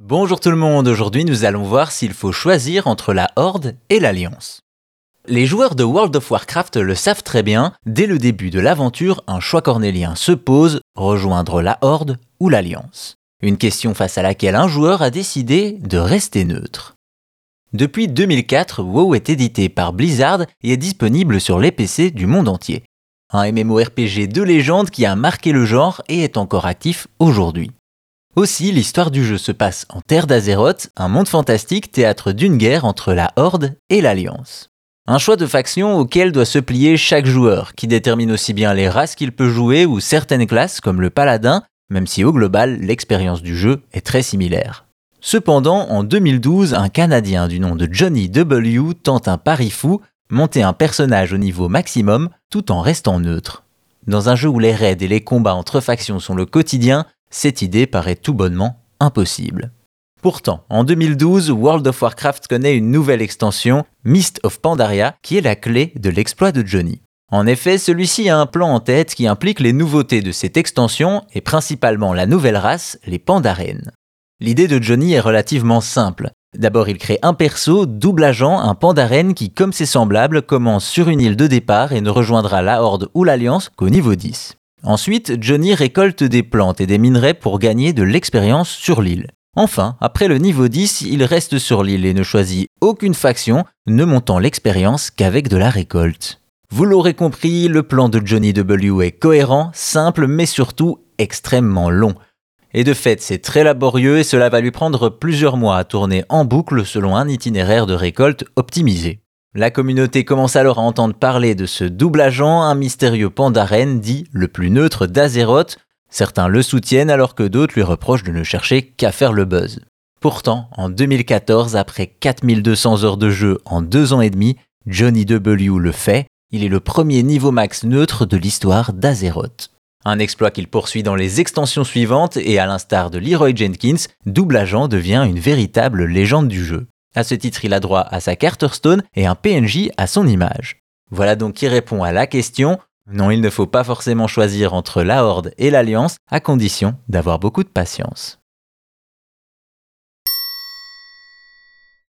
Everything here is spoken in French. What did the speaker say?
Bonjour tout le monde, aujourd'hui nous allons voir s'il faut choisir entre la Horde et l'Alliance. Les joueurs de World of Warcraft le savent très bien, dès le début de l'aventure, un choix cornélien se pose, rejoindre la Horde ou l'Alliance. Une question face à laquelle un joueur a décidé de rester neutre. Depuis 2004, WoW est édité par Blizzard et est disponible sur les PC du monde entier. Un MMORPG de légende qui a marqué le genre et est encore actif aujourd'hui. Aussi, l'histoire du jeu se passe en Terre d'Azeroth, un monde fantastique théâtre d'une guerre entre la Horde et l'Alliance. Un choix de faction auquel doit se plier chaque joueur, qui détermine aussi bien les races qu'il peut jouer ou certaines classes comme le paladin, même si au global, l'expérience du jeu est très similaire. Cependant, en 2012, un Canadien du nom de Johnny W tente un pari fou, monter un personnage au niveau maximum tout en restant neutre. Dans un jeu où les raids et les combats entre factions sont le quotidien, cette idée paraît tout bonnement impossible. Pourtant, en 2012, World of Warcraft connaît une nouvelle extension, Mist of Pandaria, qui est la clé de l'exploit de Johnny. En effet, celui-ci a un plan en tête qui implique les nouveautés de cette extension et principalement la nouvelle race, les Pandaren. L'idée de Johnny est relativement simple. D'abord, il crée un perso, double agent, un Pandaren qui, comme ses semblables, commence sur une île de départ et ne rejoindra la Horde ou l'Alliance qu'au niveau 10. Ensuite, Johnny récolte des plantes et des minerais pour gagner de l'expérience sur l'île. Enfin, après le niveau 10, il reste sur l'île et ne choisit aucune faction, ne montant l'expérience qu'avec de la récolte. Vous l'aurez compris, le plan de Johnny W est cohérent, simple mais surtout extrêmement long. Et de fait, c'est très laborieux et cela va lui prendre plusieurs mois à tourner en boucle selon un itinéraire de récolte optimisé. La communauté commence alors à entendre parler de ce double agent, un mystérieux pandaren dit le plus neutre d'Azeroth. Certains le soutiennent alors que d'autres lui reprochent de ne chercher qu'à faire le buzz. Pourtant, en 2014, après 4200 heures de jeu en deux ans et demi, Johnny W le fait. Il est le premier niveau max neutre de l'histoire d'Azeroth. Un exploit qu'il poursuit dans les extensions suivantes et à l'instar de Leroy Jenkins, double agent devient une véritable légende du jeu. À ce titre, il a droit à sa carte Hearthstone et un PNJ à son image. Voilà donc qui répond à la question. Non, il ne faut pas forcément choisir entre la Horde et l'Alliance, à condition d'avoir beaucoup de patience.